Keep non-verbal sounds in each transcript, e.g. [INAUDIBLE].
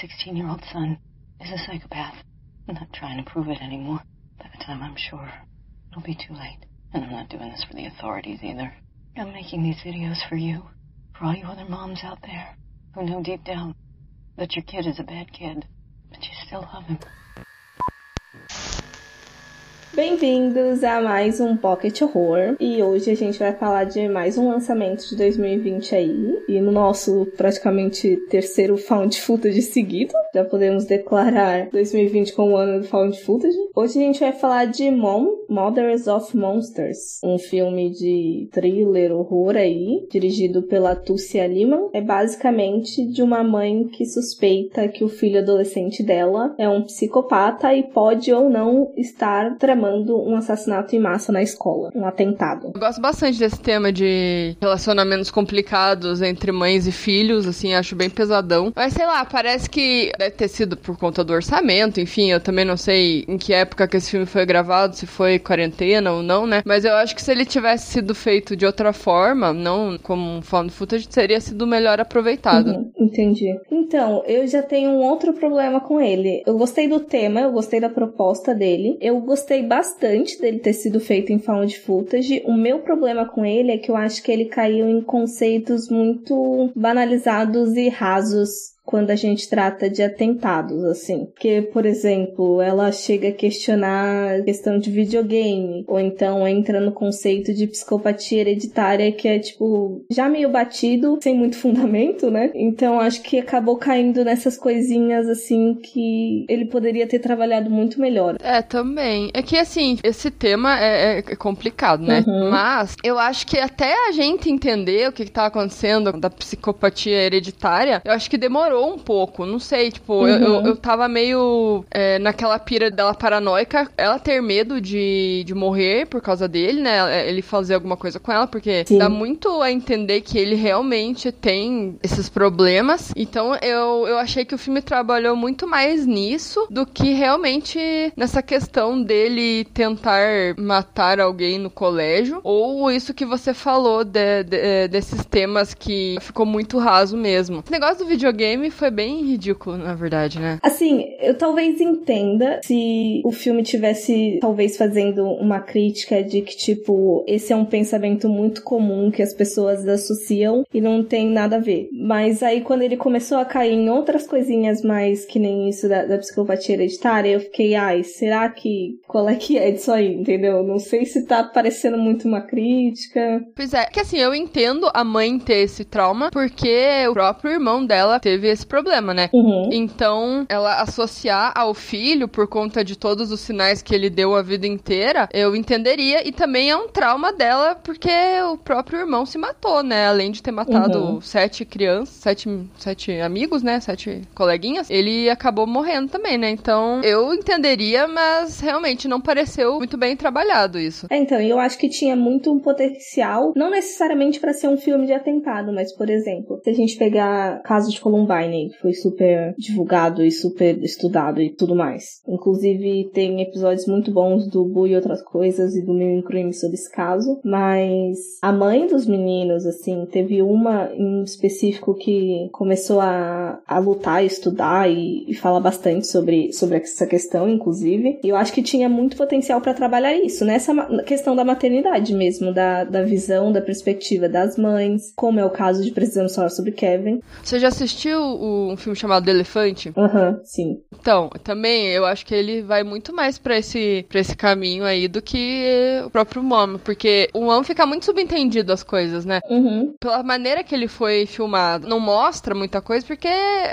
16 year old son is a psychopath. I'm not trying to prove it anymore. By the time I'm sure, it'll be too late. And I'm not doing this for the authorities either. I'm making these videos for you, for all you other moms out there who know deep down that your kid is a bad kid, but you still love him. Bem-vindos a mais um Pocket Horror. E hoje a gente vai falar de mais um lançamento de 2020 aí. E no nosso praticamente terceiro Found Footage seguido. Já podemos declarar 2020 como o ano do Found Footage. Hoje a gente vai falar de Mom, Mothers of Monsters. Um filme de thriller, horror aí, dirigido pela Tussia Lima. É basicamente de uma mãe que suspeita que o filho adolescente dela é um psicopata e pode ou não estar tramando um assassinato em massa na escola, um atentado. Eu gosto bastante desse tema de relacionamentos complicados entre mães e filhos, assim, acho bem pesadão. Mas sei lá, parece que deve ter sido por conta do orçamento, enfim, eu também não sei em que época que esse filme foi gravado, se foi quarentena ou não, né? Mas eu acho que se ele tivesse sido feito de outra forma, não como um found footage, teria sido melhor aproveitado. Uhum, entendi. Então, eu já tenho um outro problema com ele. Eu gostei do tema, eu gostei da proposta dele, eu gostei bastante dele ter sido feito em found footage. O meu problema com ele é que eu acho que ele caiu em conceitos muito banalizados e rasos quando a gente trata de atentados, assim. Porque, por exemplo, ela chega a questionar a questão de videogame, ou então entra no conceito de psicopatia hereditária, que é, tipo, já meio batido, sem muito [LAUGHS] fundamento, né? Então, acho que acabou caindo nessas coisinhas, assim, que ele poderia ter trabalhado muito melhor. É, também. É que, assim, esse tema é, é complicado, né? Uhum. Mas, eu acho que até a gente entender o que, que tá acontecendo da psicopatia hereditária, eu acho que demorou um pouco, não sei, tipo, uhum. eu, eu, eu tava meio é, naquela pira dela paranoica, ela ter medo de, de morrer por causa dele, né, ele fazer alguma coisa com ela, porque Sim. dá muito a entender que ele realmente tem esses problemas, então eu, eu achei que o filme trabalhou muito mais nisso do que realmente nessa questão dele tentar matar alguém no colégio, ou isso que você falou de, de, desses temas que ficou muito raso mesmo. Esse negócio do videogame filme foi bem ridículo, na verdade, né? Assim, eu talvez entenda se o filme tivesse, talvez, fazendo uma crítica de que, tipo, esse é um pensamento muito comum que as pessoas associam e não tem nada a ver. Mas aí, quando ele começou a cair em outras coisinhas mais que nem isso da, da psicopatia hereditária, eu fiquei, ai, será que. Qual é que é disso aí, entendeu? Não sei se tá parecendo muito uma crítica. Pois é, que assim, eu entendo a mãe ter esse trauma, porque o próprio irmão dela teve esse problema, né? Uhum. Então, ela associar ao filho por conta de todos os sinais que ele deu a vida inteira, eu entenderia. E também é um trauma dela, porque o próprio irmão se matou, né? Além de ter matado uhum. sete crianças, sete, sete amigos, né? Sete coleguinhas, ele acabou morrendo também, né? Então, eu entenderia, mas realmente não pareceu muito bem trabalhado isso. É, então, eu acho que tinha muito um potencial, não necessariamente para ser um filme de atentado, mas, por exemplo, se a gente pegar caso de Columbine, que foi super divulgado e super estudado e tudo mais. Inclusive, tem episódios muito bons do Bu e outras coisas e do meu crime sobre esse caso. Mas a mãe dos meninos, assim, teve uma em específico que começou a, a lutar, estudar e, e falar bastante sobre, sobre essa questão, inclusive. E eu acho que tinha muito potencial para trabalhar isso, nessa questão da maternidade mesmo, da, da visão, da perspectiva das mães, como é o caso de Precisamos Falar sobre Kevin. Você já assistiu o, um filme chamado Elefante? Aham, uhum, sim. Então, também eu acho que ele vai muito mais para esse, pra esse caminho aí do que o próprio Mom, porque o Mom fica muito subentendido as coisas, né? Uhum. Pela maneira que ele foi filmado, não mostra muita coisa, porque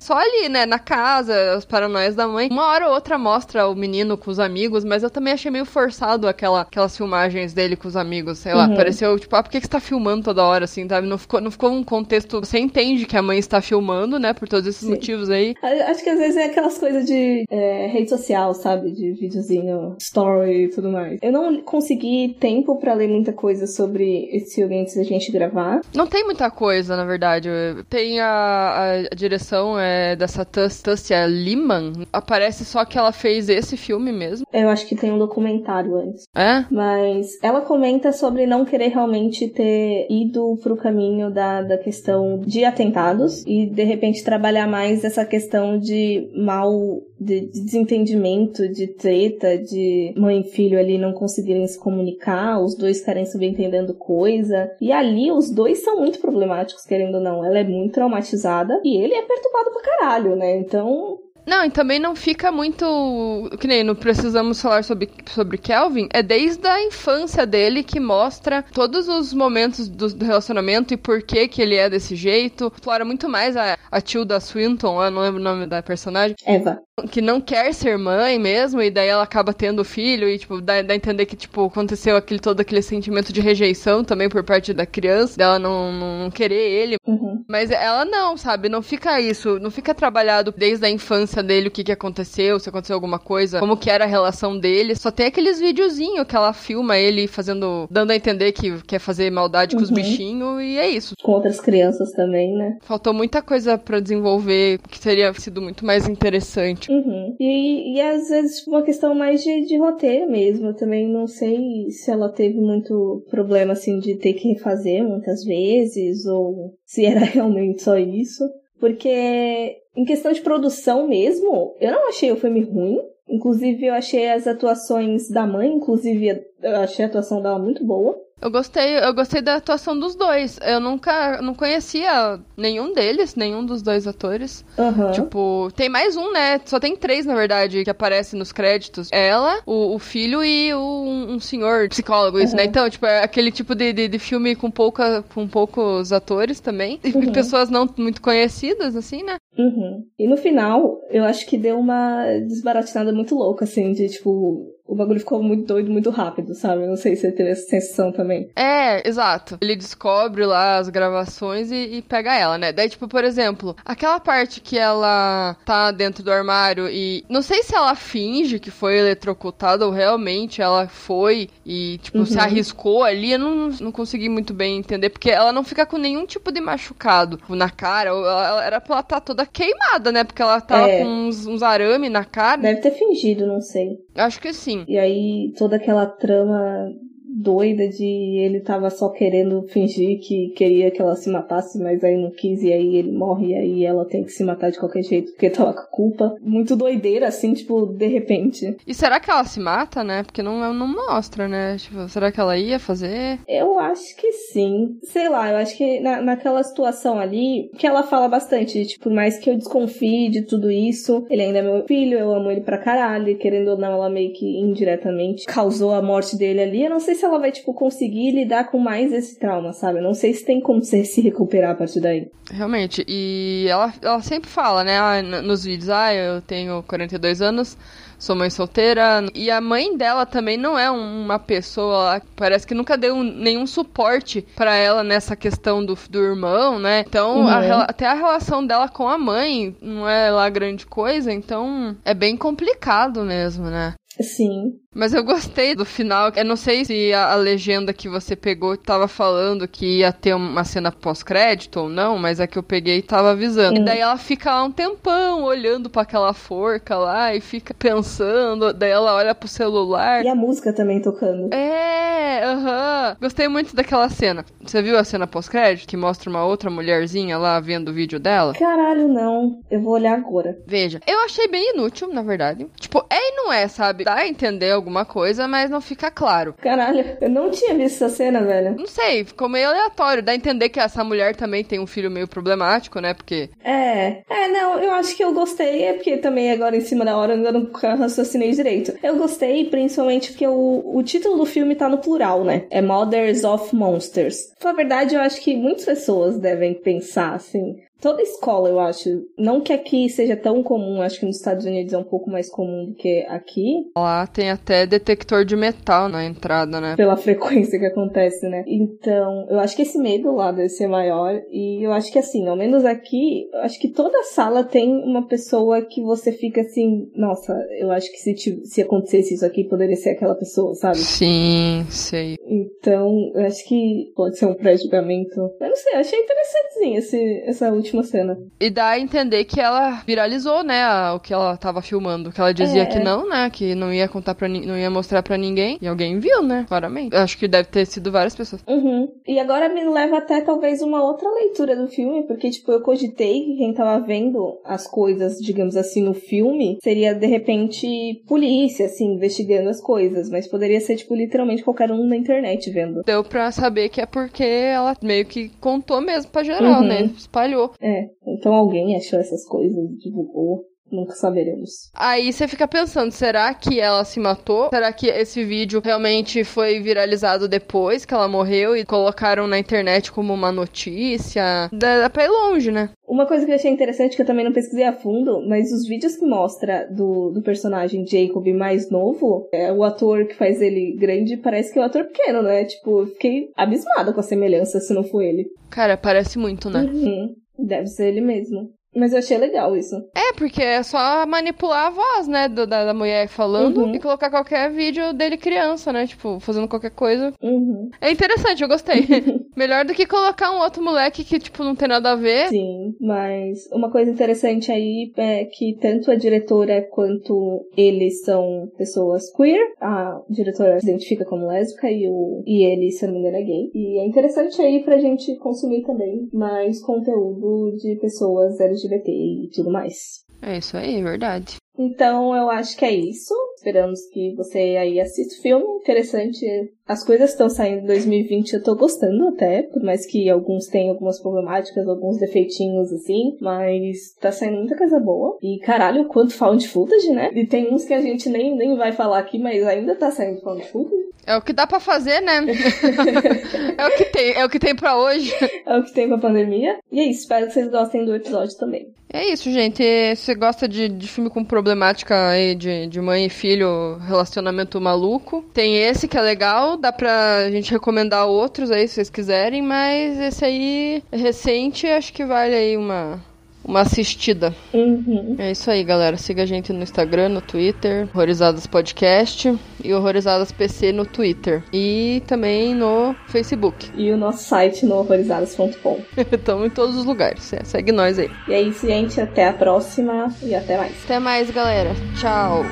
só ali, né, na casa, as paranoias da mãe. Uma hora ou outra mostra o menino com os amigos, mas eu também achei meio forçado aquela, aquelas filmagens dele com os amigos, sei lá, uhum. pareceu tipo, ah, por que, que você tá filmando toda hora, assim, sabe? Não ficou, não ficou um contexto, você entende que a mãe está filmando, né, por todos esses Sim. motivos aí. Acho que às vezes é aquelas coisas de é, rede social, sabe? De videozinho, story e tudo mais. Eu não consegui tempo para ler muita coisa sobre esse filme antes da gente gravar. Não tem muita coisa, na verdade. Tem a, a direção é, dessa Tussia Liman. Aparece só que ela fez esse filme mesmo. Eu acho que tem um documentário antes. É? Mas ela comenta sobre não querer realmente ter ido pro caminho da, da questão de atentados e de repente trabalhar mais essa questão de mal, de, de desentendimento, de treta, de mãe e filho ali não conseguirem se comunicar, os dois estarem subentendendo coisa. E ali os dois são muito problemáticos, querendo ou não. Ela é muito traumatizada e ele é perturbado pra caralho, né? Então não, e também não fica muito. Que nem não precisamos falar sobre, sobre Kelvin. É desde a infância dele que mostra todos os momentos do, do relacionamento e por que que ele é desse jeito. Explora muito mais a, a Tilda Swinton, eu não lembro o nome da personagem. Eva. Que não quer ser mãe mesmo, e daí ela acaba tendo filho, e, tipo, dá, dá a entender que, tipo, aconteceu aquele, todo aquele sentimento de rejeição também por parte da criança, dela não, não querer ele. Uhum. Mas ela não, sabe? Não fica isso, não fica trabalhado desde a infância dele o que, que aconteceu, se aconteceu alguma coisa, como que era a relação dele. Só tem aqueles videozinhos que ela filma ele fazendo, dando a entender que quer fazer maldade com os Uhum. bichinhos, e é isso. Com outras crianças também, né? Faltou muita coisa pra desenvolver que teria sido muito mais interessante. Uhum. E, e às vezes uma questão mais de, de roteiro mesmo. Eu também não sei se ela teve muito problema assim de ter que refazer muitas vezes ou se era [LAUGHS] realmente só isso. Porque em questão de produção mesmo, eu não achei o filme ruim. Inclusive, eu achei as atuações da mãe, inclusive, eu achei a atuação dela muito boa. Eu gostei, eu gostei da atuação dos dois. Eu nunca não conhecia nenhum deles, nenhum dos dois atores. Aham. Tipo, tem mais um, né? Só tem três, na verdade, que aparecem nos créditos. Ela, o, o filho e o, um, senhor psicólogo, isso, né? Uhum. Então, tipo, é aquele tipo de, de, de filme com, pouca, com poucos atores também. E Uhum. pessoas não muito conhecidas, assim, né? Uhum. E no final, eu acho que deu uma desbaratinada muito louca, assim, de tipo, o bagulho ficou muito doido, muito rápido, sabe? Não sei se você teve essa sensação também. É, exato. Ele descobre lá as gravações e, e pega ela, né? Daí, tipo, por exemplo, aquela parte que ela tá dentro do armário e. Não sei se ela finge que foi eletrocutada ou realmente ela foi e, tipo, se Uhum. arriscou ali. Eu não, não consegui muito bem entender, porque ela não fica com nenhum tipo de machucado na cara. ou Ela, ela- era pra ela estar toda queimada, né? Porque ela tava É. com uns, uns arame na cara. Deve ter fingido, não sei. Acho que sim. E aí toda aquela trama doida de ele tava só querendo fingir que queria que ela se matasse, mas aí não quis, e aí ele morre, e aí ela tem que se matar de qualquer jeito porque tava com a culpa. Muito doideira, assim, tipo, de repente. E será que ela se mata, né? Porque não, não mostra, né? Tipo, será que ela ia fazer? Eu acho que sim. Sei lá, eu acho que na, naquela situação ali, que ela fala bastante, tipo, por mais que eu desconfie de tudo isso, ele ainda é meu filho, eu amo ele pra caralho, e querendo ou não, ela meio que indiretamente causou a morte dele ali. Eu não sei se ela vai, tipo, conseguir lidar com mais esse trauma, sabe? Eu não sei se tem como você se recuperar a partir daí. Realmente. E ela, ela sempre fala, né? ah, nos vídeos, ah, eu tenho 42 anos, sou mãe solteira. E a mãe dela também não é um- uma pessoa, parece que nunca deu nenhum suporte pra ela nessa questão do, do irmão, né? Então, a Uhum. rela- até a relação dela com a mãe não é lá grande coisa, então é bem complicado mesmo, né? Sim. Mas eu gostei do final. Eu não sei se a, a legenda que você pegou tava falando que ia ter uma cena pós-crédito ou não, mas a que eu peguei tava avisando. Hum. E daí ela fica lá um tempão olhando pra aquela forca lá e fica pensando. Daí ela olha pro celular. E a música também tocando. É, aham. Gostei muito daquela cena. Você viu a cena pós-crédito que mostra uma outra mulherzinha lá vendo o vídeo dela? Caralho, não. Eu vou olhar agora. Veja, eu achei bem inútil, na verdade. Tipo, é e não é, sabe? Dá a entender alguma coisa, mas não fica claro. Caralho, eu não tinha visto essa cena, velho. Não sei, ficou meio aleatório. Dá a entender que essa mulher também tem um filho meio problemático, né? Porque. É, é, não, eu acho que eu gostei, é porque também agora em cima da hora eu não raciocinei direito. Eu gostei principalmente porque o, o título do filme tá no plural, né? É Mothers of Monsters. Na verdade, eu acho que muitas pessoas devem pensar assim. Toda escola, eu acho. Não que aqui seja tão comum, acho que nos Estados Unidos é um pouco mais comum do que aqui, Lá tem até detector de metal na entrada, né? pela [LAUGHS] frequência que acontece, né? Então, eu acho que esse medo lá deve ser maior. E eu acho que assim, ao menos aqui, eu acho que toda sala tem uma pessoa que você fica assim, nossa, eu acho que se, ti- se acontecesse isso aqui, poderia ser aquela pessoa, sabe? Sim, sei. Então, eu acho que pode ser um pré-julgamento. Eu não sei, eu achei interessantezinho esse, essa última última cena. E dá a entender que ela viralizou, né, o que ela tava filmando. Que ela dizia é. que não, né, que não ia contar para não ia mostrar para ninguém. E alguém viu, né, claramente. Acho que deve ter sido várias pessoas. Uhum. E agora me leva até talvez uma outra leitura do filme, porque, tipo, eu cogitei que quem tava vendo as coisas, digamos assim, no filme, seria, de repente, polícia, assim, investigando as coisas. Mas poderia ser, tipo, literalmente qualquer um na internet vendo. Deu pra saber que é porque ela meio que contou mesmo pra geral, né? uhum. né? Espalhou. É, então alguém achou essas coisas, divulgou. Nunca saberemos. Aí você fica pensando, será que ela se matou? Será que esse vídeo realmente foi viralizado depois que ela morreu e colocaram na internet como uma notícia? Dá, dá pra ir longe, né? Uma coisa que eu achei interessante, que eu também não pesquisei a fundo, mas os vídeos que mostra do, do personagem Jacob mais novo, é, o ator que faz ele grande parece que é um ator pequeno, né? Tipo, fiquei abismada com a semelhança se não for ele. Cara, parece muito, né? Uhum. Deve ser ele mesmo. Mas eu achei legal isso. É, porque é só manipular a voz, né, do, da, da mulher falando uhum. e colocar qualquer vídeo dele criança, né? Tipo, fazendo qualquer coisa. Uhum. É interessante, eu gostei. [LAUGHS] Melhor do que colocar um outro moleque que, tipo, não tem nada a ver. Sim, mas uma coisa interessante aí é que tanto a diretora quanto eles são pessoas queer. A diretora se identifica como lésbica e, o, e ele, se não me engano, é gay. E é interessante aí pra gente consumir também mais conteúdo de pessoas LGBT LGBT e tudo mais. É isso aí, é verdade. Então eu acho que é isso. Esperamos que você aí assista o filme. Interessante. As coisas estão saindo em 2020, eu tô gostando até, por mais que alguns tenham algumas problemáticas, alguns defeitinhos assim, mas tá saindo muita coisa boa. E caralho, quanto found footage, né? E tem uns que a gente nem, nem vai falar aqui, mas ainda tá saindo found footage. É o que dá para fazer, né? [LAUGHS] é o que tem, é o que tem para hoje. É o que tem pra pandemia. E é isso, espero que vocês gostem do episódio também. É isso, gente. Se você gosta de, de filme com problemática aí de, de mãe e filho, relacionamento maluco, tem esse que é legal, dá pra gente recomendar outros aí se vocês quiserem, mas esse aí recente, acho que vale aí uma, uma assistida. Uhum. É isso aí, galera. Siga a gente no Instagram, no Twitter, Horrorizadas Podcast e Horrorizadas PC no Twitter. E também no Facebook. E o nosso site no horrorizadas.com. Estamos [LAUGHS] em todos os lugares. É, segue nós aí. E é isso, gente. Até a próxima e até mais. Até mais, galera. Tchau.